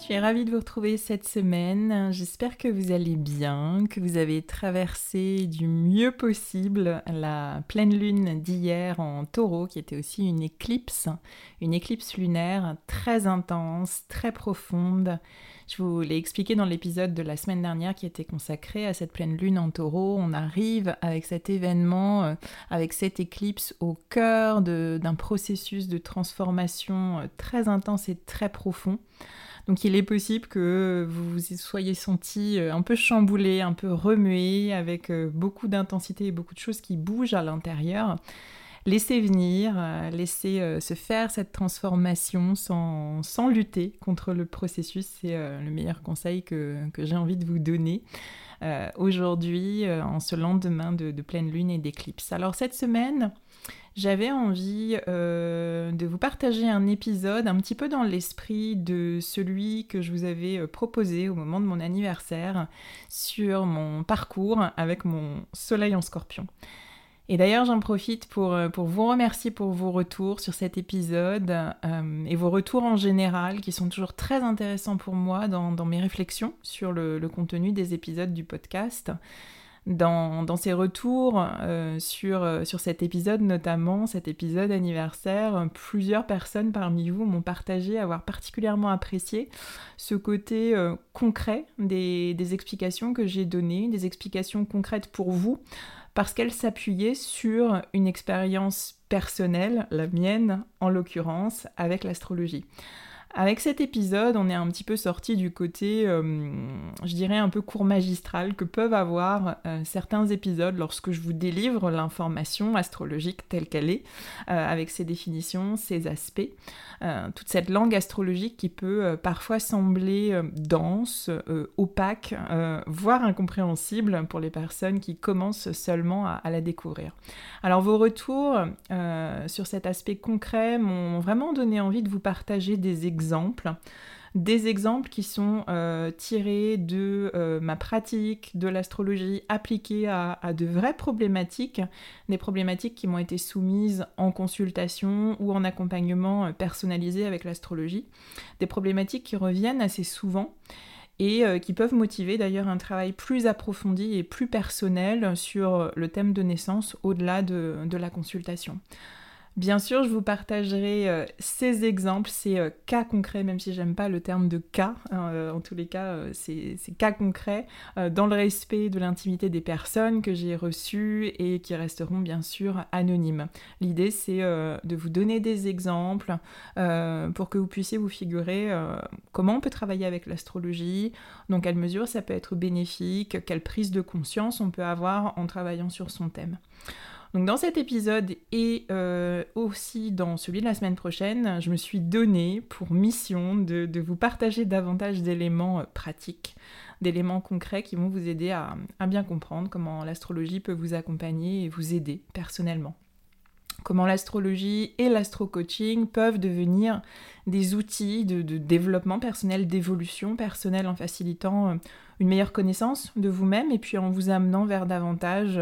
Je suis ravie de vous retrouver cette semaine. J'espère que vous allez bien, que vous avez traversé du mieux possible la pleine lune d'hier en taureau, qui était aussi une éclipse, une éclipse lunaire très intense, très profonde. Je vous l'ai expliqué dans l'épisode de la semaine dernière qui était consacré à cette pleine lune en taureau. On arrive avec cet événement, euh, avec cette éclipse au cœur d'un processus de transformation euh, très intense et très profond. Donc il est possible que vous vous soyez senti euh, un peu chamboulé, un peu remué, avec euh, beaucoup d'intensité et beaucoup de choses qui bougent à l'intérieur. Laissez venir, euh, laissez se faire cette transformation sans, lutter contre le processus. C'est le meilleur conseil que, j'ai envie de vous donner aujourd'hui, en ce lendemain de pleine lune et d'éclipse. Alors cette semaine, j'avais envie euh, de vous partager un épisode un petit peu dans l'esprit de celui que je vous avais euh, proposé au moment de mon anniversaire sur mon parcours avec mon soleil en scorpion. Et d'ailleurs, j'en profite pour, euh, pour, vous remercier pour vos retours sur cet épisode et vos retours en général qui sont toujours très intéressants pour moi dans, mes réflexions sur le, contenu des épisodes du podcast dans, ses retours euh, sur, euh, sur cet épisode, notamment cet épisode anniversaire, plusieurs personnes parmi vous m'ont partagé avoir particulièrement apprécié ce côté euh, concret des, des, explications que j'ai données, des explications concrètes pour vous, parce qu'elles s'appuyaient sur une expérience personnelle, la mienne en l'occurrence, avec l'astrologie. Avec cet épisode, on est un petit peu sorti du côté, euh, je dirais, un peu court magistral que peuvent avoir euh, certains épisodes lorsque je vous délivre l'information astrologique telle qu'elle est, euh, avec ses définitions, ses aspects, toute cette langue astrologique qui peut parfois sembler dense, opaque, voire incompréhensible pour les personnes qui commencent seulement à la découvrir. Alors vos retours sur cet aspect concret m'ont vraiment donné envie de vous partager des exemples des exemples qui sont euh, tirés de euh, ma pratique de l'astrologie appliquée à, de vraies problématiques, des problématiques qui m'ont été soumises en consultation ou en accompagnement euh, personnalisé avec l'astrologie, des problématiques qui reviennent assez souvent et qui peuvent motiver d'ailleurs un travail plus approfondi et plus personnel sur le thème de naissance au-delà de la consultation. Bien sûr, je vous partagerai euh, ces exemples, ces euh, cas concrets, même si j'aime pas le terme de cas. Hein, euh, en tous les cas, ces, cas concrets, dans le respect de l'intimité des personnes que j'ai reçues et qui resteront bien sûr anonymes. L'idée, c'est de vous donner des exemples pour que vous puissiez vous figurer comment on peut travailler avec l'astrologie, dans quelle mesure ça peut être bénéfique, quelle prise de conscience on peut avoir en travaillant sur son thème. Donc dans cet épisode et euh, aussi dans celui de la semaine prochaine, je me suis donné pour mission de, vous partager davantage d'éléments euh, pratiques, d'éléments concrets qui vont vous aider à, bien comprendre comment l'astrologie peut vous accompagner et vous aider personnellement. comment l'astrologie et l'astro-coaching peuvent devenir des outils de, développement personnel, d'évolution personnelle en facilitant euh, une meilleure connaissance de vous-même et puis en vous amenant vers davantage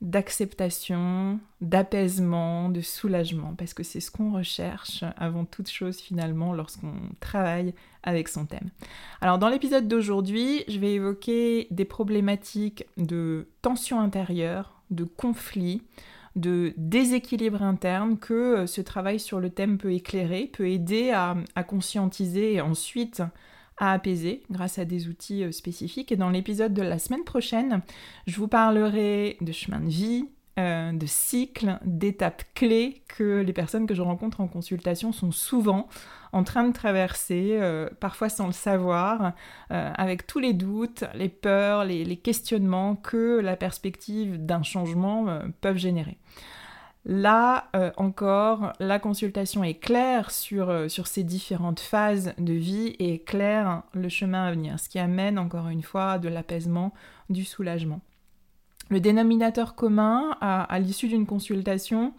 d'acceptation, d'apaisement, de soulagement, parce que c'est ce qu'on recherche avant toute chose finalement lorsqu'on travaille avec son thème. Alors dans l'épisode d'aujourd'hui, je vais évoquer des problématiques de tension intérieure, de conflit, de déséquilibre interne que euh, ce travail sur le thème peut éclairer, peut aider à, conscientiser et ensuite à apaiser grâce à des outils euh, spécifiques. Et dans l'épisode de la semaine prochaine, je vous parlerai de chemin de vie, euh, de cycles, d'étapes clés que les personnes que je rencontre en consultation sont souvent en train de traverser, euh, parfois sans le savoir, avec tous les doutes, les peurs, les, questionnements que la perspective d'un changement peuvent générer. Là encore, la consultation est claire sur, sur, ces différentes phases de vie et claire le chemin à venir, ce qui amène encore une fois de l'apaisement, du soulagement. Le dénominateur commun à, l'issue d'une consultation,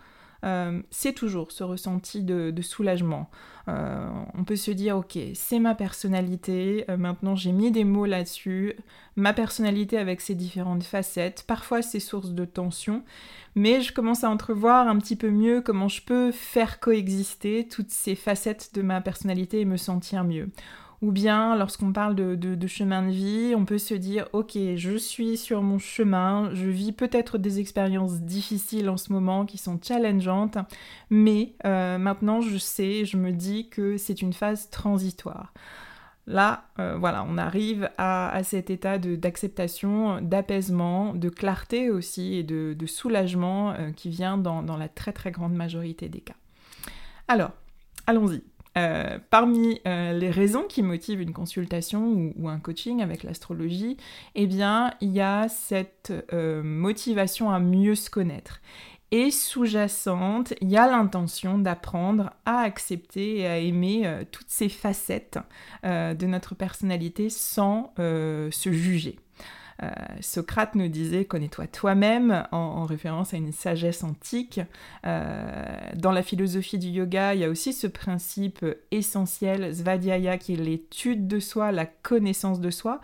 euh, c'est toujours ce ressenti de, soulagement. Euh, on peut se dire, ok, c'est ma personnalité, euh, maintenant j'ai mis des mots là-dessus, ma personnalité avec ses différentes facettes, parfois c'est source de tension, mais je commence à entrevoir un petit peu mieux comment je peux faire coexister toutes ces facettes de ma personnalité et me sentir mieux. Ou bien lorsqu'on parle de, chemin de vie, on peut se dire ok, je suis sur mon chemin, je vis peut-être des expériences difficiles en ce moment qui sont challengeantes, mais euh, maintenant je sais, je me dis que c'est une phase transitoire. Là, euh, voilà, on arrive à, cet état d'acceptation, d'apaisement, de clarté aussi et de, soulagement euh, qui vient dans la très très grande majorité des cas. Alors, allons-y. Euh, parmi euh, les raisons qui motivent une consultation ou, un coaching avec l'astrologie, eh bien, il y a cette euh, motivation à mieux se connaître. Et sous-jacente, il y a l'intention d'apprendre à accepter et à aimer toutes ces facettes de notre personnalité sans se juger. Euh, Socrate nous disait connais-toi toi-même en, référence à une sagesse antique. Euh, dans la philosophie du yoga, il y a aussi ce principe essentiel, Svadhyaya, qui est l'étude de soi, la connaissance de soi.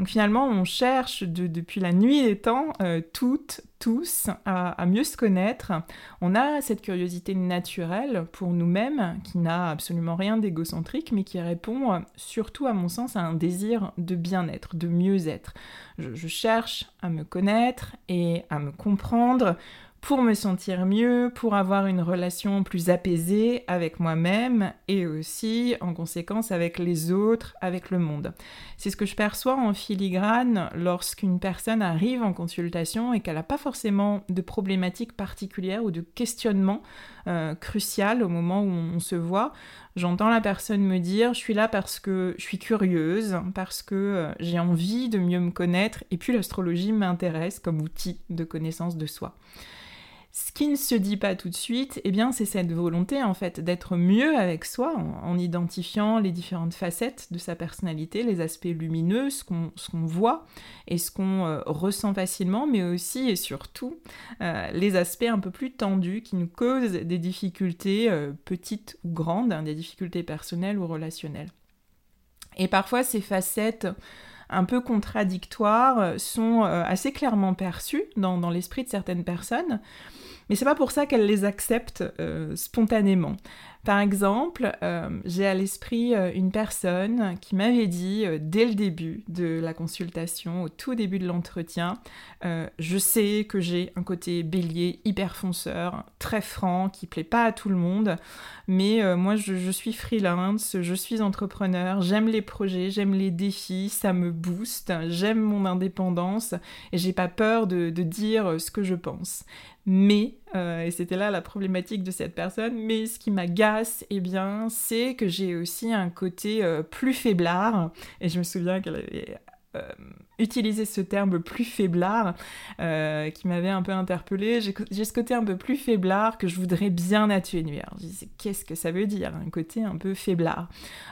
Donc finalement, on cherche depuis la nuit des temps, euh, toutes, tous, à, mieux se connaître. On a cette curiosité naturelle pour nous-mêmes, qui n'a absolument rien d'égocentrique, mais qui répond euh, surtout, à mon sens, à un désir de bien-être, de mieux-être. je cherche à me connaître et à me comprendre pour me sentir mieux, pour avoir une relation plus apaisée avec moi-même et aussi en conséquence avec les autres, avec le monde. C'est ce que je perçois en filigrane lorsqu'une personne arrive en consultation et qu'elle n'a pas forcément de problématique particulière ou de questionnement euh, crucial au moment où on se voit. J'entends la personne me dire je suis là parce que je suis curieuse, parce que euh, j'ai envie de mieux me connaître et puis l'astrologie m'intéresse comme outil de connaissance de soi. Ce qui ne se dit pas tout de suite, eh bien, c'est cette volonté en fait d'être mieux avec soi en, identifiant les différentes facettes de sa personnalité, les aspects lumineux, ce qu'on voit et ce qu'on euh, ressent facilement, mais aussi et surtout euh, les aspects un peu plus tendus qui nous causent des difficultés euh, petites ou grandes, hein, des difficultés personnelles ou relationnelles. Et parfois ces facettes un peu contradictoires sont assez clairement perçues dans l'esprit de certaines personnes. Mais c'est pas pour ça qu'elle les accepte euh, spontanément. Par exemple, euh, j'ai à l'esprit euh, une personne qui m'avait dit dès le début de la consultation, au tout début de l'entretien, je sais que j'ai un côté bélier hyper fonceur, très franc, qui plaît pas à tout le monde, mais moi je, suis freelance, je suis entrepreneur, j'aime les projets, j'aime les défis, ça me booste, j'aime mon indépendance et j'ai pas peur de dire ce que je pense. Mais, euh, et c'était là la problématique de cette personne, mais ce qui m'agace, eh bien, c'est que j'ai aussi un côté euh, plus faiblard, et je me souviens qu'elle avait euh, utilisé ce terme plus faiblard qui m'avait un peu interpellée. J'ai ce côté un peu plus faiblard que je voudrais bien atténuer. Alors je dis, qu'est-ce que ça veut dire, un côté un peu faiblard?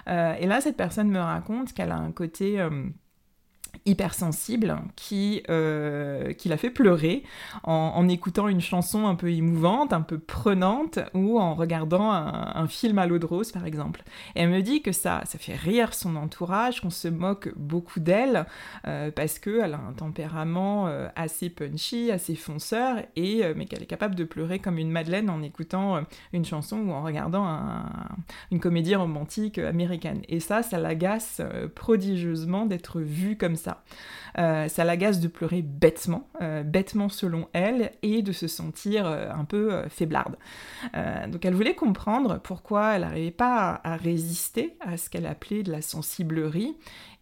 Et là, cette personne me raconte qu'elle a un côté hypersensible qui, euh, qui l'a fait pleurer en, écoutant une chanson un peu émouvante, un peu prenante, ou en regardant un, film à l'eau de rose, par exemple. Elle me dit que ça, ça fait rire son entourage, qu'on se moque beaucoup d'elle, euh, parce qu'elle a un tempérament euh, assez punchy, assez fonceur, et, mais qu'elle est capable de pleurer comme une madeleine en écoutant une chanson ou en regardant une comédie romantique américaine. Et ça, ça l'agace prodigieusement d'être vue comme ça. Euh, ça l'agace de pleurer bêtement, euh, bêtement selon elle, et de se sentir euh, un peu faiblarde. donc elle voulait comprendre pourquoi elle n'arrivait pas à, résister à ce qu'elle appelait de la sensiblerie,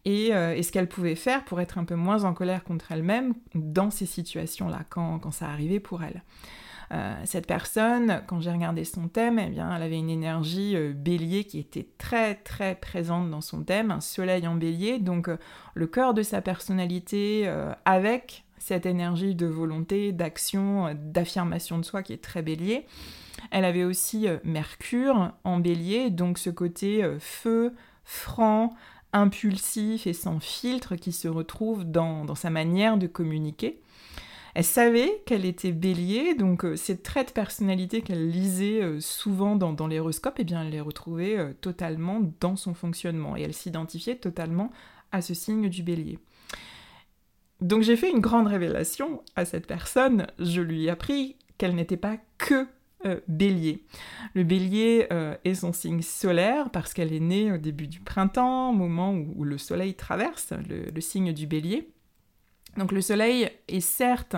et, ce qu'elle pouvait faire pour être un peu moins en colère contre elle-même dans ces situations-là, quand ça arrivait pour elle. Euh, cette personne, quand j'ai regardé son thème, eh bien, elle avait une énergie euh, bélier qui était très très présente dans son thème, un soleil en bélier, donc euh, le cœur de sa personnalité avec cette énergie de volonté, d'action, d'affirmation de soi qui est très bélier. Elle avait aussi Mercure en bélier, donc ce côté feu, franc, impulsif et sans filtre qui se retrouve dans sa manière de communiquer. Elle savait qu'elle était bélier, donc euh, ces traits de personnalité qu'elle lisait euh, souvent dans, dans l'héroscope, eh bien, elle les retrouvait euh, totalement dans son fonctionnement et elle s'identifiait totalement à ce signe du bélier. Donc j'ai fait une grande révélation à cette personne, je lui ai appris qu'elle n'était pas que bélier. Le bélier est son signe solaire parce qu'elle est née au début du printemps, moment où, le soleil traverse le signe du bélier. Donc le soleil est certes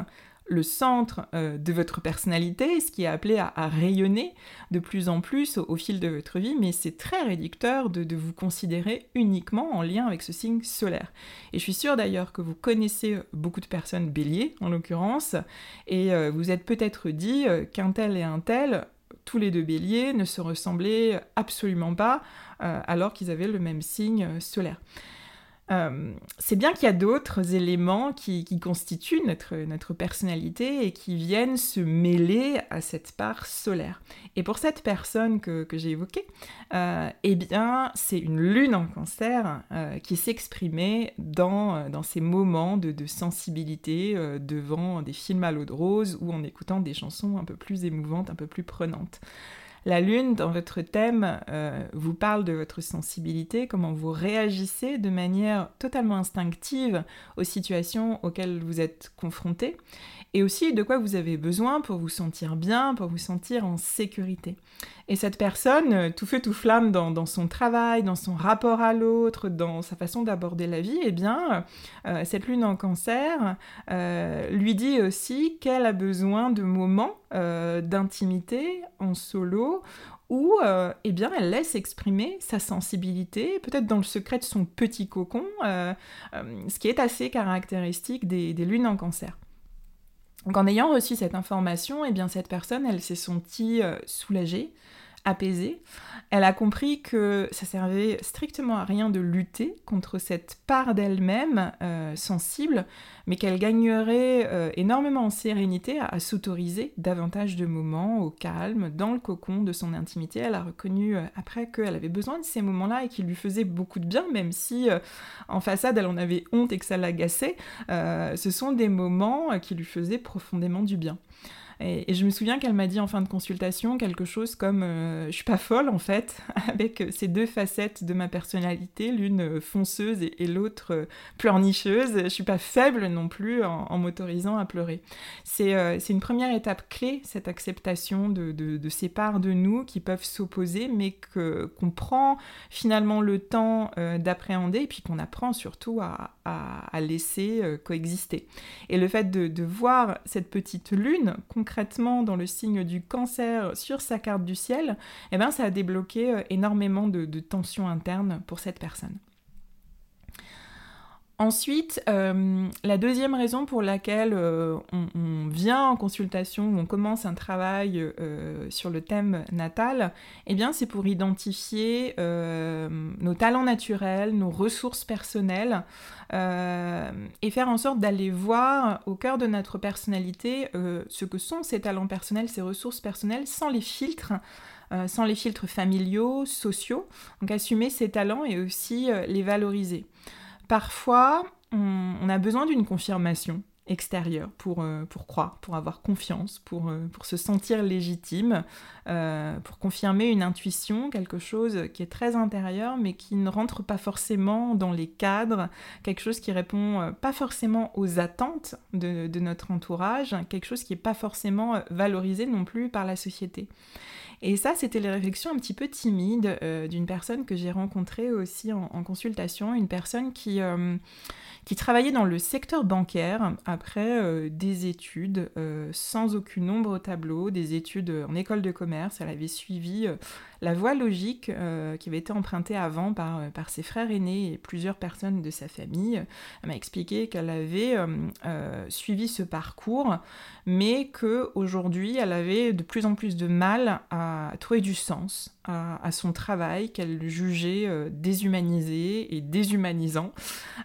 le centre euh, de votre personnalité, ce qui est appelé à, rayonner de plus en plus au, fil de votre vie, mais c'est très réducteur de, vous considérer uniquement en lien avec ce signe solaire. Et je suis sûre d'ailleurs que vous connaissez beaucoup de personnes béliers, en l'occurrence, et euh, vous êtes peut-être dit euh, qu'un tel et un tel, tous les deux béliers, ne se ressemblaient absolument pas, alors qu'ils avaient le même signe solaire. Euh, c'est bien qu'il y a d'autres éléments qui, constituent notre, notre, personnalité et qui viennent se mêler à cette part solaire. Et pour cette personne que, j'ai évoquée, euh, eh bien, c'est une lune en cancer euh, qui s'exprimait dans, dans ces moments de, de sensibilité devant des films à l'eau de rose ou en écoutant des chansons un peu plus émouvantes, un peu plus prenantes. La lune, dans votre thème, euh, vous parle de votre sensibilité, comment vous réagissez de manière totalement instinctive aux situations auxquelles vous êtes confronté, et aussi de quoi vous avez besoin pour vous sentir bien, pour vous sentir en sécurité. Et cette personne, euh, tout feu tout flamme dans, son travail, dans son rapport à l'autre, dans sa façon d'aborder la vie, eh bien, euh, cette lune en cancer lui dit aussi qu'elle a besoin de moments d'intimité en solo où euh, eh bien, elle laisse exprimer sa sensibilité, peut-être dans le secret de son petit cocon, euh, euh, ce qui est assez caractéristique des, lunes en cancer. Donc en ayant reçu cette information, eh bien, cette personne, elle s'est sentie soulagée, apaisée. Elle a compris que ça servait strictement à rien de lutter contre cette part d'elle-même euh, sensible, mais qu'elle gagnerait euh, énormément en sérénité à, s'autoriser davantage de moments au calme, dans le cocon de son intimité. Elle a reconnu euh, après qu'elle avait besoin de ces moments-là et qu'ils lui faisaient beaucoup de bien, même si en façade elle en avait honte et que ça l'agaçait. ce sont des moments qui lui faisaient profondément du bien. Et, je me souviens qu'elle m'a dit en fin de consultation quelque chose comme euh, Je suis pas folle en fait, avec ces deux facettes de ma personnalité, l'une euh, fonceuse et, l'autre euh, pleurnicheuse. Je suis pas faible non plus en, m'autorisant à pleurer. C'est une première étape clé, cette acceptation de, de, ces parts de nous qui peuvent s'opposer, mais qu'on prend finalement le temps d'appréhender et puis qu'on apprend surtout à, à, laisser coexister. Et le fait de, de voir cette petite lune dans le signe du cancer sur sa carte du ciel, eh ben, ça a débloqué euh, énormément de, tensions internes pour cette personne. Ensuite, euh, la deuxième raison pour laquelle euh, on, vient en consultation, on commence un travail sur le thème natal, eh bien, c'est pour identifier nos talents naturels, nos ressources personnelles, euh, et faire en sorte d'aller voir au cœur de notre personnalité euh, ce que sont ces talents personnels, ces ressources personnelles, sans les filtres. Euh, sans les filtres familiaux, sociaux, donc assumer ces talents et aussi les valoriser. Parfois, on a besoin d'une confirmation extérieur pour, euh, croire, pour avoir confiance, pour, euh, se sentir légitime, euh, pour confirmer une intuition, quelque chose qui est très intérieur mais qui ne rentre pas forcément dans les cadres, quelque chose qui répond pas forcément aux attentes de, de notre entourage, quelque chose qui n'est pas forcément valorisé non plus par la société. Et ça, c'était les réflexions un petit peu timides d'une personne que j'ai rencontrée aussi en, consultation, une personne qui qui travaillait dans le secteur bancaire après euh, des études euh, sans aucune ombre au tableau, des études en école de commerce. Elle avait suivi euh, la voie logique qui avait été empruntée avant par, par ses frères aînés et plusieurs personnes de sa famille. Elle m'a expliqué qu'elle avait suivi ce parcours, mais qu'aujourd'hui, elle avait de plus en plus de mal à trouver du sens à, son travail qu'elle jugeait euh, déshumanisé et déshumanisant,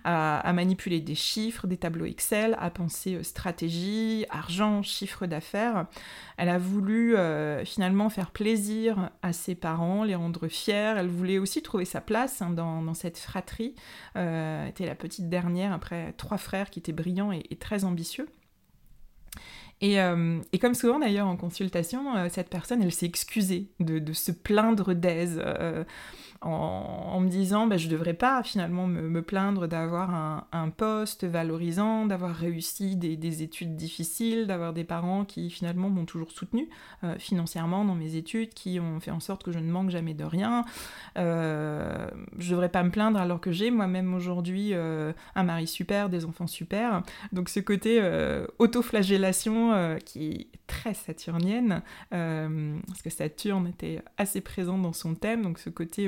à, manipuler des chiffres, des tableaux Excel, à penser euh, stratégie, argent, chiffre d'affaires. Elle a voulu euh, finalement faire plaisir à ses parents, les rendre fiers. Elle voulait aussi trouver sa place hein, dans, cette fratrie. Elle était la petite dernière après trois frères qui étaient brillants et très ambitieux. Euh, et, comme souvent d'ailleurs en consultation, euh, cette personne, elle s'est excusée de, se plaindre d'aise. Euh, en, me disant bah, je ne devrais pas finalement me, plaindre d'avoir un, poste valorisant, d'avoir réussi des, études difficiles, d'avoir des parents qui finalement m'ont toujours soutenu euh, financièrement dans mes études, qui ont fait en sorte que je ne manque jamais de rien. Euh, je ne devrais pas me plaindre alors que j'ai moi-même aujourd'hui euh, un mari super, des enfants super. Donc ce côté autoflagellation qui est très saturnienne, parce que Saturne était assez présent dans son thème, donc ce côté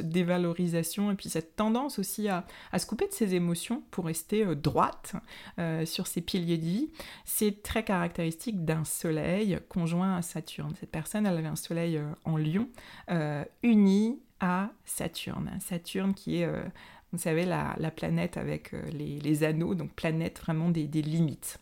dévalorisation, et puis cette tendance aussi à, se couper de ses émotions pour rester euh, droite euh, sur ses piliers de vie, c'est très caractéristique d'un soleil conjoint à Saturne. Cette personne, elle avait un soleil euh, en lion, uni à Saturne. Saturne qui est vous savez, la, planète avec les, anneaux, donc planète vraiment des limites.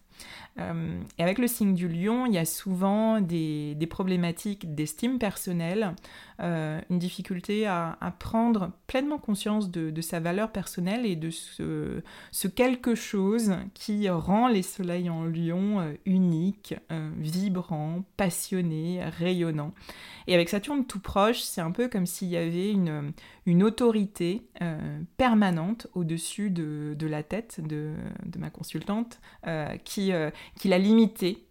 Et avec le signe du lion, il y a souvent des, problématiques d'estime personnelle, euh, une difficulté à, prendre pleinement conscience de, sa valeur personnelle et de ce, quelque chose qui rend les soleils en lion euh, uniques, vibrants, passionnés, rayonnants. Et avec Saturne tout proche, c'est un peu comme s'il y avait une, autorité permanente au-dessus de, la tête de, ma consultante qui euh, qu'il a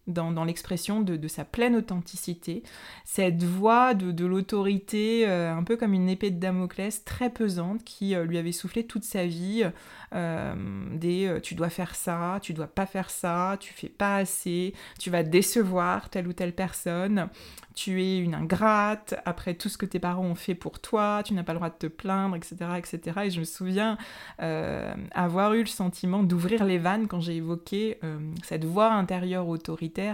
dans, l'expression de, sa pleine authenticité. Cette voix de, l'autorité, euh, un peu comme une épée de Damoclès très pesante qui euh, lui avait soufflé toute sa vie, des tu dois faire ça, tu dois pas faire ça, tu fais pas assez, tu vas décevoir telle ou telle personne, tu es une ingrate, après tout ce que tes parents ont fait pour toi, tu n'as pas le droit de te plaindre, etc. etc. Et je me souviens avoir eu le sentiment d'ouvrir les vannes quand j'ai évoqué cette voix intérieure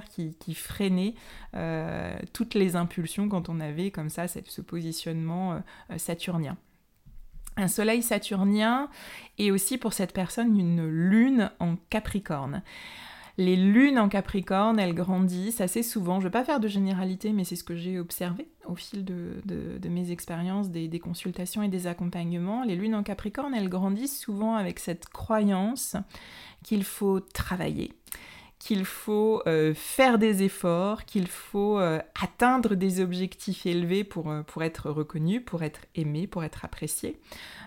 qui, freinait euh, toutes les impulsions quand on avait comme ça ce positionnement euh, saturnien. Un soleil saturnien et aussi pour cette personne une lune en capricorne. Les lunes en Capricorne, elles grandissent assez souvent. Je ne vais pas faire de généralité, mais c'est ce que j'ai observé au fil de, mes expériences, des, consultations et des accompagnements. Les lunes en Capricorne, elles grandissent souvent avec cette croyance qu'il faut travailler, qu'il faut euh, faire des efforts, qu'il faut euh, atteindre des objectifs élevés pour, euh, pour être reconnu, pour être aimé, pour être apprécié.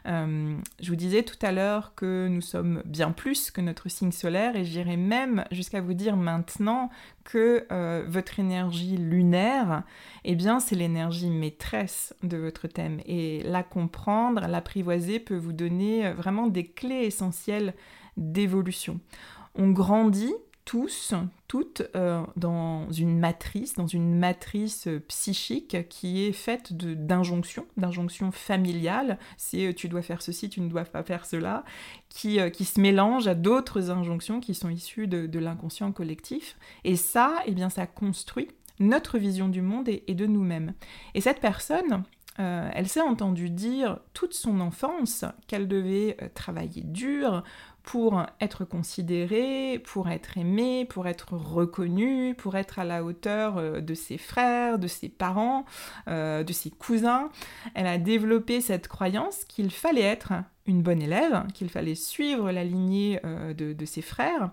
je vous disais tout à l'heure que nous sommes bien plus que notre signe solaire et j'irai même jusqu'à vous dire maintenant que votre énergie lunaire, eh bien c'est l'énergie maîtresse de votre thème et la comprendre, l'apprivoiser peut vous donner vraiment des clés essentielles d'évolution. On grandit tous, toutes, euh, dans une matrice, dans une matrice euh, psychique qui est faite d'injonctions, d'injonctions familiales, c'est euh, tu dois faire ceci, tu ne dois pas faire cela, qui, qui se mélange à d'autres injonctions qui sont issues de, l'inconscient collectif. Et ça, eh bien, ça construit notre vision du monde et, de nous-mêmes. Et cette personne, elle s'est entendue dire toute son enfance qu'elle devait travailler dur pour être considérée, pour être aimée, pour être reconnue, pour être à la hauteur euh, de ses frères, de ses parents, euh, de ses cousins. Elle a développé cette croyance qu'il fallait être une bonne élève, qu'il fallait suivre la lignée de, ses frères.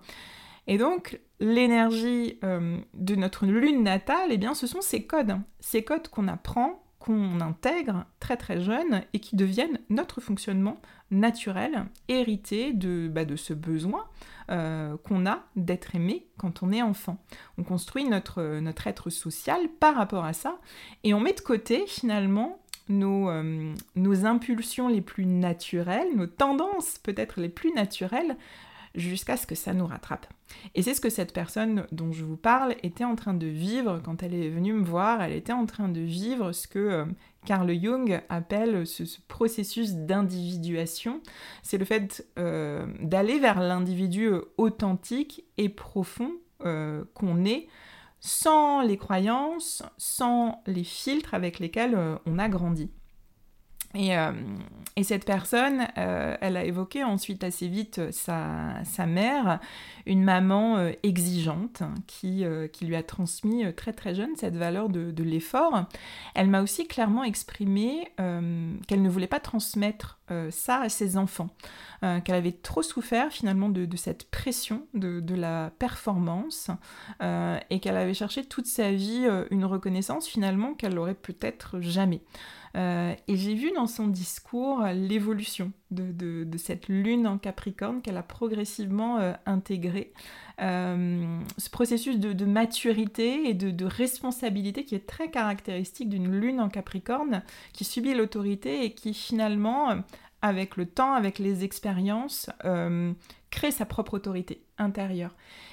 Et donc, l'énergie de notre lune natale, eh bien, ce sont ces codes. Ces codes qu'on apprend, intègre très très jeune et qui deviennent notre fonctionnement naturel, hérité de, bah, de ce besoin euh, qu'on a d'être aimé quand on est enfant. On construit notre, notre être social par rapport à ça et on met de côté finalement nos, euh, nos impulsions les plus naturelles, nos tendances peut-être les plus naturelles jusqu'à ce que ça nous rattrape. Et c'est ce que cette personne dont je vous parle était en train de vivre quand elle est venue me voir. Elle était en train de vivre ce que euh, Carl Jung appelle ce, processus d'individuation. C'est le fait euh, d'aller vers l'individu authentique et profond euh, qu'on est sans les croyances, sans les filtres avec lesquels on a grandi. Euh, et, cette personne, euh, elle a évoqué ensuite assez vite sa, sa mère, une maman euh, exigeante qui, qui, lui a transmis très très jeune cette valeur de, de l'effort. Elle m'a aussi clairement exprimé qu'elle ne voulait pas transmettre ça à ses enfants, qu'elle avait trop souffert finalement de, cette pression de, la performance et qu'elle avait cherché toute sa vie une reconnaissance finalement qu'elle n'aurait peut-être jamais. Euh, et j'ai vu dans son discours l'évolution de, cette lune en Capricorne qu'elle a progressivement euh, intégrée. Euh, ce processus de, maturité et de, responsabilité qui est très caractéristique d'une lune en Capricorne qui subit l'autorité et qui finalement, avec le temps, avec les expériences, crée sa propre autorité intérieure.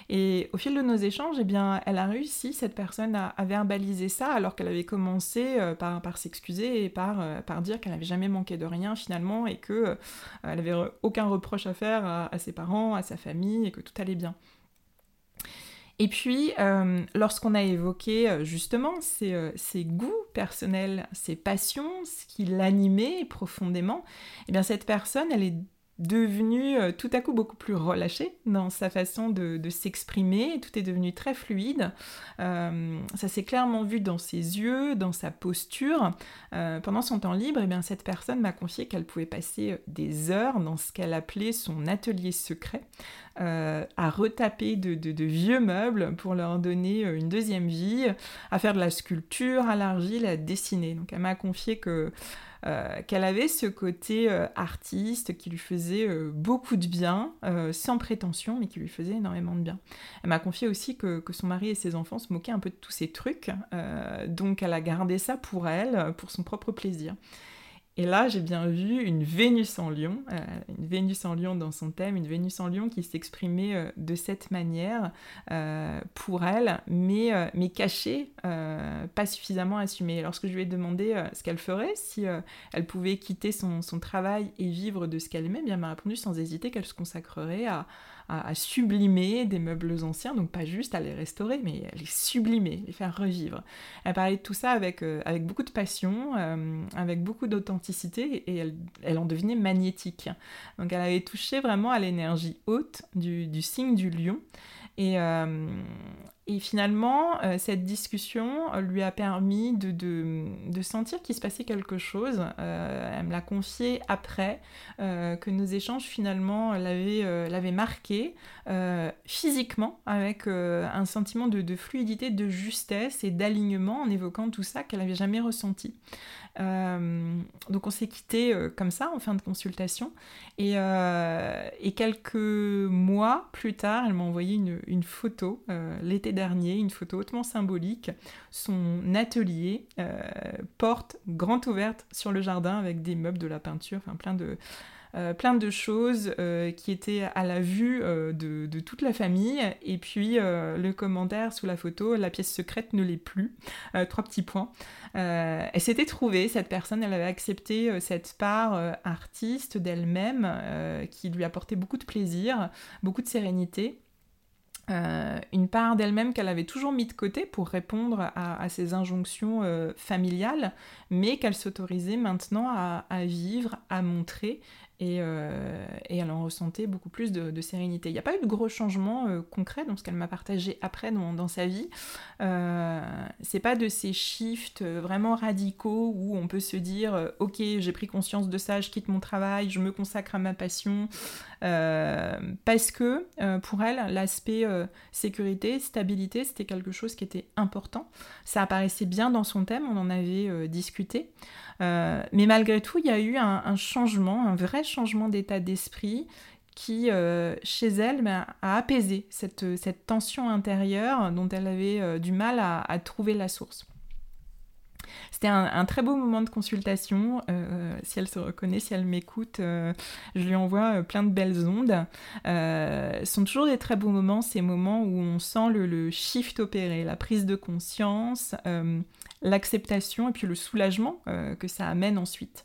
Et au fil de nos échanges, eh bien, elle a réussi, cette personne, à, verbaliser ça alors qu'elle avait commencé euh, par, s'excuser et par, euh, dire qu'elle n'avait jamais manqué de rien finalement et qu'elle euh, n'avait aucun reproche à faire à, ses parents, à sa famille et que tout allait bien. Et puis, lorsqu'on a évoqué justement ses, ses, goûts personnels, ses passions, ce qui l'animait profondément, eh bien cette personne, elle est devenu euh, tout à coup beaucoup plus relâché dans sa façon de, s'exprimer, tout est devenu très fluide. Euh, ça s'est clairement vu dans ses yeux, dans sa posture. Euh, pendant son temps libre, eh bien, cette personne m'a confié qu'elle pouvait passer des heures dans ce qu'elle appelait son atelier secret, à retaper de, vieux meubles pour leur donner une deuxième vie, à faire de la sculpture, à l'argile, à dessiner. Donc elle m'a confié que euh, qu'elle avait ce côté euh, artiste qui lui faisait euh, beaucoup de bien, sans prétention, mais qui lui faisait énormément de bien. Elle m'a confié aussi que, que, son mari et ses enfants se moquaient un peu de tous ces trucs, donc elle a gardé ça pour elle, pour son propre plaisir. Et là, j'ai bien vu une Vénus en lion, euh, une Vénus en lion dans son thème, une Vénus en lion qui s'exprimait euh, de cette manière euh, pour elle, mais, mais cachée, pas suffisamment assumée. Lorsque je lui ai demandé ce qu'elle ferait, si elle pouvait quitter son, travail et vivre de ce qu'elle aimait, bien, elle m'a répondu sans hésiter qu'elle se consacrerait à, à, sublimer des meubles anciens, donc pas juste à les restaurer, mais à les sublimer, les faire revivre. Elle parlait de tout ça avec, euh, avec beaucoup de passion, euh, avec beaucoup d'authenticité, et elle, elle, en devenait magnétique. Donc elle avait touché vraiment à l'énergie haute du, du signe du lion. Et, euh, et finalement, euh, cette discussion lui a permis de, de, sentir qu'il se passait quelque chose. Euh, elle me l'a confié après, euh, que nos échanges finalement l'avaient marqué physiquement, avec un sentiment de, fluidité, de justesse et d'alignement en évoquant tout ça qu'elle n'avait jamais ressenti. Euh, donc on s'est quitté euh, comme ça en fin de consultation. Et, euh, et, quelques mois plus tard, elle m'a envoyé une, une photo l'été dernier, une photo hautement symbolique. Son atelier, porte grande ouverte sur le jardin avec des meubles, de la peinture, enfin plein de euh, plein de choses euh, qui étaient à la vue euh, de, toute la famille. Et puis le commentaire sous la photo, la pièce secrète ne l'est plus. trois petits points. elle s'était trouvée, cette personne, elle avait accepté cette part artiste d'elle-même qui lui apportait beaucoup de plaisir, beaucoup de sérénité. Une part d'elle-même qu'elle avait toujours mis de côté pour répondre à, ses injonctions familiales, mais qu'elle s'autorisait maintenant à, vivre, à montrer et, elle en ressentait beaucoup plus de, sérénité. Il n'y a pas eu de gros changements concrets dans ce qu'elle m'a partagé après dans, sa vie. c'est pas de ces shifts vraiment radicaux où on peut se dire ok j'ai pris conscience de ça, je quitte mon travail, je me consacre à ma passion. parce que pour elle, l'aspect sécurité, stabilité, c'était quelque chose qui était important. Ça apparaissait bien dans son thème, on en avait discuté. Euh, mais malgré tout, il y a eu un, changement, un vrai changement d'état d'esprit qui, euh, chez elle, ben, a apaisé cette, tension intérieure dont elle avait euh, du mal à, trouver la source. C'était un, très beau moment de consultation. si elle se reconnaît, si elle m'écoute, je lui envoie plein de belles ondes. ce sont toujours des très beaux moments, ces moments où on sent le, le shift opérer, la prise de conscience, l'acceptation et puis le soulagement euh, que ça amène ensuite.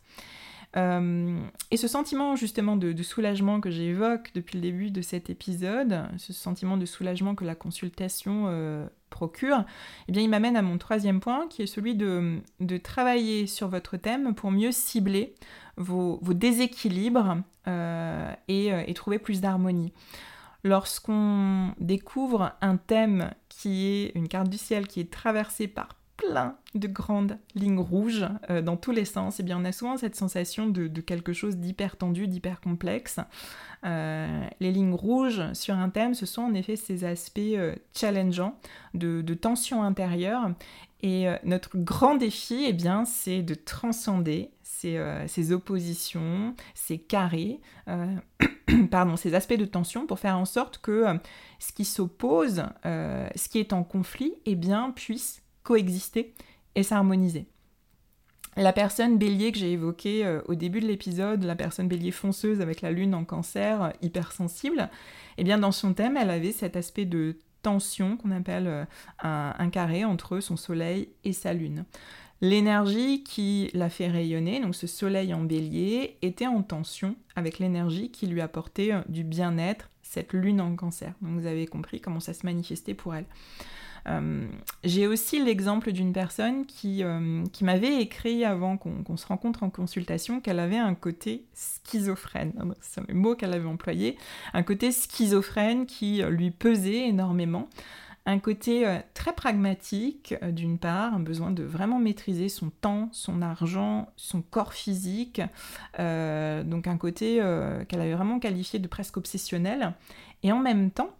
Euh, et ce sentiment justement de, soulagement que j'évoque depuis le début de cet épisode, ce sentiment de soulagement que la consultation euh, procure, eh il m'amène à mon troisième point qui est celui de, travailler sur votre thème pour mieux cibler vos, déséquilibres et, et trouver plus d'harmonie. Lorsqu'on découvre un thème qui est une carte du ciel qui est traversée par de grandes lignes rouges euh, dans tous les sens, et eh bien on a souvent cette sensation de, quelque chose d'hyper tendu, d'hyper complexe. Euh, les lignes rouges sur un thème, ce sont en effet ces aspects euh, challengeants, de, tension intérieure. Et notre grand défi, eh bien, c'est de transcender ces, ces, oppositions, ces carrés, pardon, ces aspects de tension pour faire en sorte que ce qui s'oppose, ce qui est en conflit, eh bien, puisse coexister et s'harmoniser. La personne bélier que j'ai évoquée euh, au début de l'épisode, la personne bélier fonceuse avec la lune en cancer, euh, hypersensible, eh bien dans son thème, elle avait cet aspect de tension qu'on appelle euh, un, carré entre son soleil et sa lune. L'énergie qui l'a fait rayonner, donc ce soleil en bélier, était en tension avec l'énergie qui lui apportait du bien-être, cette lune en cancer. Donc vous avez compris comment ça se manifestait pour elle. Euh, j'ai aussi l'exemple d'une personne qui, euh, qui m'avait écrit avant qu'on se rencontre en consultation qu'elle avait un côté schizophrène. C'est le mot qu'elle avait employé. Un côté schizophrène qui lui pesait énormément un côté euh, très pragmatique d'une part, un besoin de vraiment maîtriser son temps, son argent, son corps physique, donc un côté qu'elle avait vraiment qualifié de presque obsessionnel, et en même temps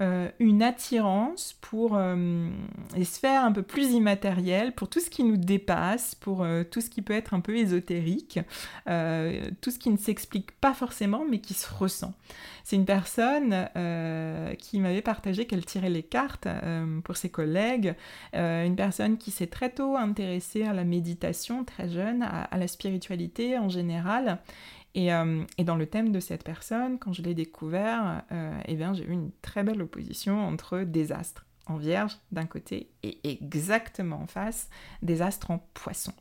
euh, une attirance pour euh, les sphères un peu plus immatérielles, pour tout ce qui nous dépasse, pour euh, tout ce qui peut être un peu ésotérique, tout ce qui ne s'explique pas forcément mais qui se ressent. C'est une personne qui m'avait partagé qu'elle tirait les cartes pour ses collègues, une personne qui s'est très tôt intéressée à la méditation, très jeune, à la spiritualité en général, euh, et, dans le thème de cette personne, quand je l'ai découvert, euh, eh bien, j'ai eu une très belle opposition entre désastre en vierge d'un côté et exactement en face désastre en poisson.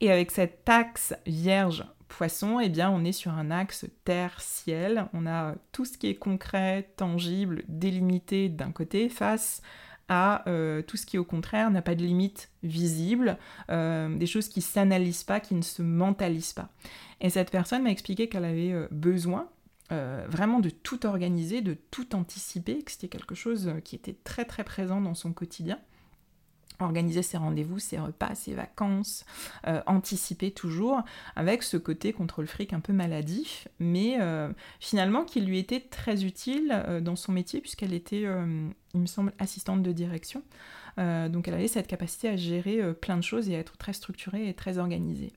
Et avec cet axe vierge-poisson, eh bien, on est sur un axe terre-ciel. On a tout ce qui est concret, tangible, délimité d'un côté face euh, tout ce qui au contraire n'a pas de limite visible, des choses qui s'analysent pas, qui ne se mentalisent pas. Et cette personne m'a expliqué qu'elle avait euh, besoin euh, vraiment de tout organiser, de tout anticiper, que c'était quelque chose euh, qui était très très présent dans son quotidien. Organiser ses rendez-vous, ses repas, ses vacances, anticiper toujours, avec ce côté contrôle fric un peu maladif, mais finalement qui lui était très utile dans son métier, puisqu'elle était, il me semble, assistante de direction. donc elle avait cette capacité à gérer plein de choses et à être très structurée et très organisée.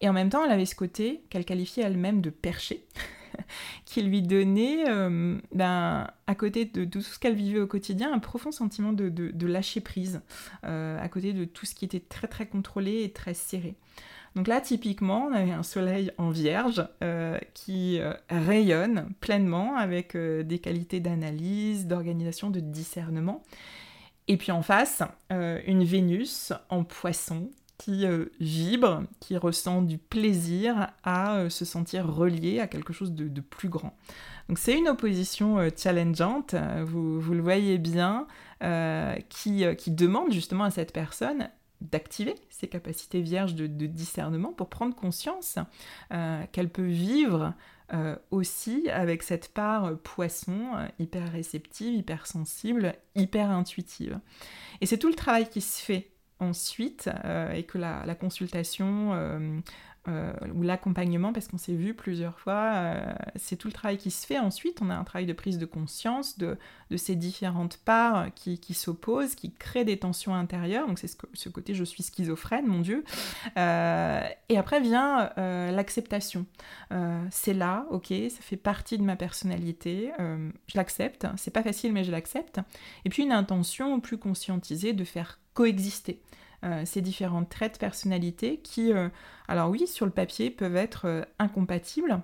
Et en même temps, elle avait ce côté qu'elle qualifiait elle-même de perché, qui lui donnait, euh, ben, à côté de, tout ce qu'elle vivait au quotidien, un profond sentiment de, lâcher prise, euh, à côté de tout ce qui était très très contrôlé et très serré. Donc là, typiquement, on avait un soleil en vierge euh, qui rayonne pleinement avec des qualités d'analyse, d'organisation, de discernement. Et puis en face, une Vénus en poisson qui euh, vibre, qui ressent du plaisir à euh, se sentir relié à quelque chose de, plus grand. Donc c'est une opposition euh, challengeante, vous, le voyez bien, qui, qui, demande justement à cette personne d'activer ses capacités vierges de, discernement pour prendre conscience qu'elle peut vivre aussi avec cette part poisson, hyper réceptive, hyper sensible, hyper intuitive. Et c'est tout le travail qui se fait ensuite et que la consultation euh, ou l'accompagnement, parce qu'on s'est vu plusieurs fois, euh, c'est tout le travail qui se fait. Ensuite, on a un travail de prise de conscience de, ces différentes parts qui, s'opposent, qui créent des tensions intérieures. Donc c'est ce, côté je suis schizophrène, mon Dieu. Euh, et après vient l'acceptation. c'est là, ok, ça fait partie de ma personnalité, je l'accepte. C'est pas facile, mais je l'accepte. Et puis une intention plus conscientisée de faire coexister. Euh, ces différents traits de personnalité qui, euh, alors oui, sur le papier, peuvent être euh, incompatibles,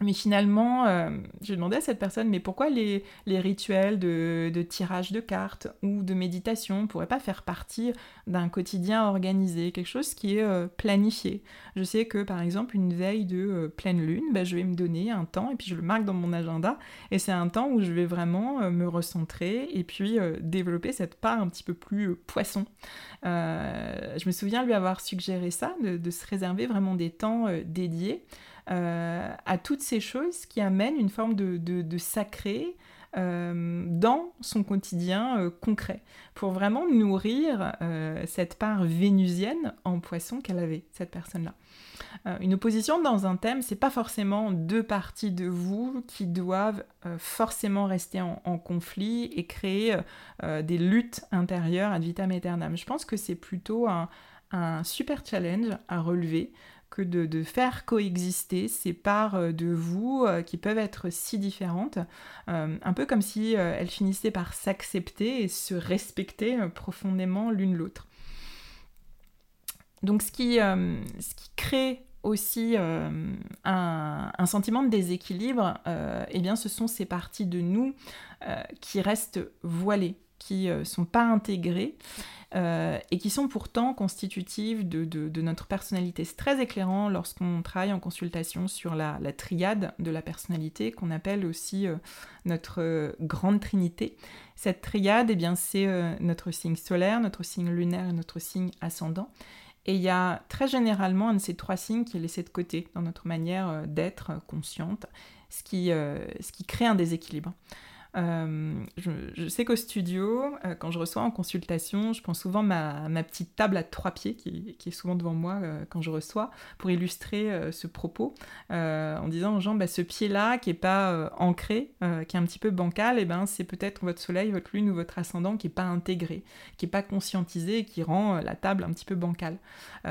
mais finalement, euh, j'ai demandé à cette personne, mais pourquoi les, rituels de, tirage de cartes ou de méditation ne pourraient pas faire partie d'un quotidien organisé, quelque chose qui est euh, planifié? Je sais que par exemple, une veille de euh, pleine lune, bah, je vais me donner un temps et puis je le marque dans mon agenda et c'est un temps où je vais vraiment me recentrer et puis développer cette part un petit peu plus poisson. je me souviens lui avoir suggéré ça, de se réserver vraiment des temps dédiés. Euh, à toutes ces choses qui amènent une forme de, sacré euh, dans son quotidien euh, concret, pour vraiment nourrir cette part vénusienne en poisson qu'elle avait, cette personne-là. une opposition dans un thème, c'est pas forcément deux parties de vous qui doivent forcément rester en, conflit et créer des luttes intérieures ad vitam aeternam. Je pense que c'est plutôt un super challenge à relever que de, faire coexister ces parts euh, de vous euh, qui peuvent être si différentes, euh, un peu comme si elles finissaient par s'accepter et se respecter profondément l'une l'autre. Donc ce qui, crée aussi un, sentiment de déséquilibre, eh bien ce sont ces parties de nous qui restent voilées, qui ne sont pas intégrées euh, et qui sont pourtant constitutives de, notre personnalité. C'est très éclairant lorsqu'on travaille en consultation sur la, triade de la personnalité, qu'on appelle aussi euh, notre euh, grande trinité. Cette triade, eh bien, c'est notre signe solaire, notre signe lunaire et notre signe ascendant. Et il y a très généralement un de ces trois signes qui est laissé de côté dans notre manière d'être consciente, ce qui, ce qui crée un déséquilibre. Euh, je, sais qu'au studio, euh, quand je reçois en consultation, je prends souvent ma, ma petite table à trois pieds qui, est souvent devant moi euh, quand je reçois pour illustrer ce propos en disant aux gens bah, ce pied-là qui n'est pas ancré, qui est un petit peu bancal, et eh ben, c'est peut-être votre soleil, votre lune ou votre ascendant qui n'est pas intégré, qui n'est pas conscientisé et qui rend la table un petit peu bancale. vous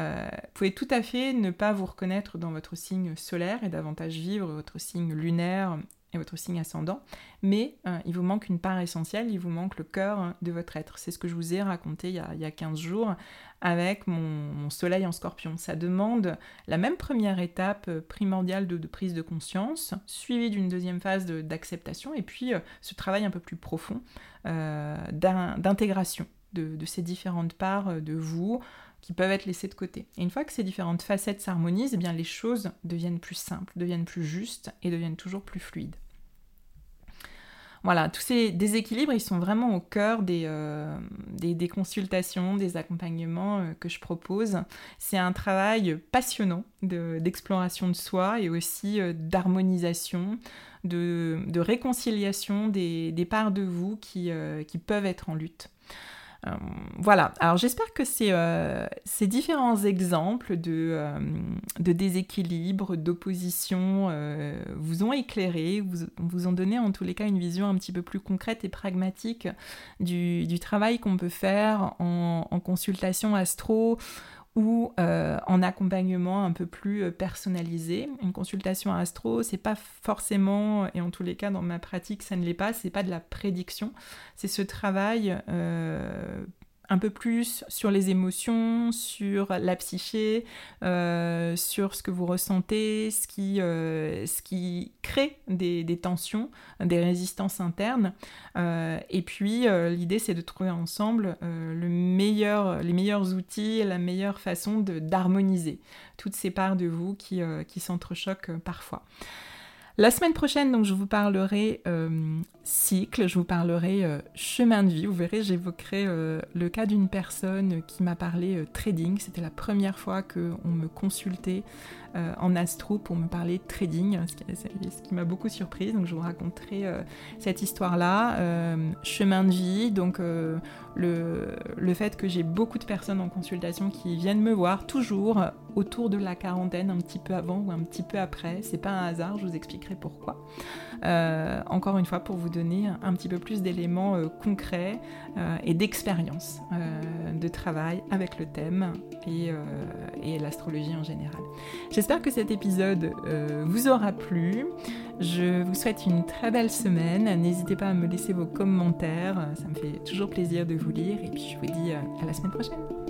pouvez tout à fait ne pas vous reconnaître dans votre signe solaire et davantage vivre votre signe lunaire et votre signe ascendant, mais euh, il vous manque une part essentielle, il vous manque le cœur de votre être. C'est ce que je vous ai raconté il y a, il 15 jours avec mon, soleil en scorpion. Ça demande la même première étape euh, primordiale de, prise de conscience, suivie d'une deuxième phase d'acceptation, et puis euh, ce travail un peu plus profond d'intégration de, de, ces différentes parts de vous, qui peuvent être laissées de côté. Et une fois que ces différentes facettes s'harmonisent, eh bien les choses deviennent plus simples, deviennent plus justes et deviennent toujours plus fluides. Voilà, tous ces déséquilibres, ils sont vraiment au cœur des, euh, des, consultations, des accompagnements euh, que je propose. C'est un travail passionnant d'exploration de, soi et aussi euh, d'harmonisation, de, réconciliation des, des, parts de vous qui, qui peuvent être en lutte. Euh, voilà, alors j'espère que ces, euh, différents exemples de, euh, déséquilibre, d'opposition vous ont éclairé, vous, ont donné en tous les cas une vision un petit peu plus concrète et pragmatique du, travail qu'on peut faire en consultation astro ou euh, en accompagnement un peu plus euh, personnalisé. Une consultation astro, c'est pas forcément, et en tous les cas dans ma pratique ça ne l'est pas, c'est pas de la prédiction, c'est ce travail euh, un peu plus sur les émotions, sur la psyché, euh, sur ce que vous ressentez, ce qui, euh, crée des, tensions, des résistances internes. Euh, et puis l'idée c'est de trouver ensemble le meilleur, les meilleurs outils, la meilleure façon d'harmoniser toutes ces parts de vous qui, qui s'entrechoquent parfois. La semaine prochaine, donc, je vous parlerai euh, cycle, je vous parlerai euh, chemin de vie. Vous verrez, j'évoquerai euh, le cas d'une personne qui m'a parlé trading. C'était la première fois qu'on me consultait en astro pour me parler trading, ce qui, m'a beaucoup surprise. Donc, je vous raconterai cette histoire-là. chemin de vie, donc le, le fait que j'ai beaucoup de personnes en consultation qui viennent me voir toujours autour de la quarantaine, un petit peu avant ou un petit peu après. C'est pas un hasard, je vous expliquerai pourquoi. Euh, encore une fois, pour vous donner un petit peu plus d'éléments euh, concrets euh, et d'expérience de travail avec le thème et, et l'astrologie en général. J'espère que cet épisode vous aura plu. Je vous souhaite une très belle semaine. N'hésitez pas à me laisser vos commentaires. Ça me fait toujours plaisir de vous lire. Et puis je vous dis à la semaine prochaine.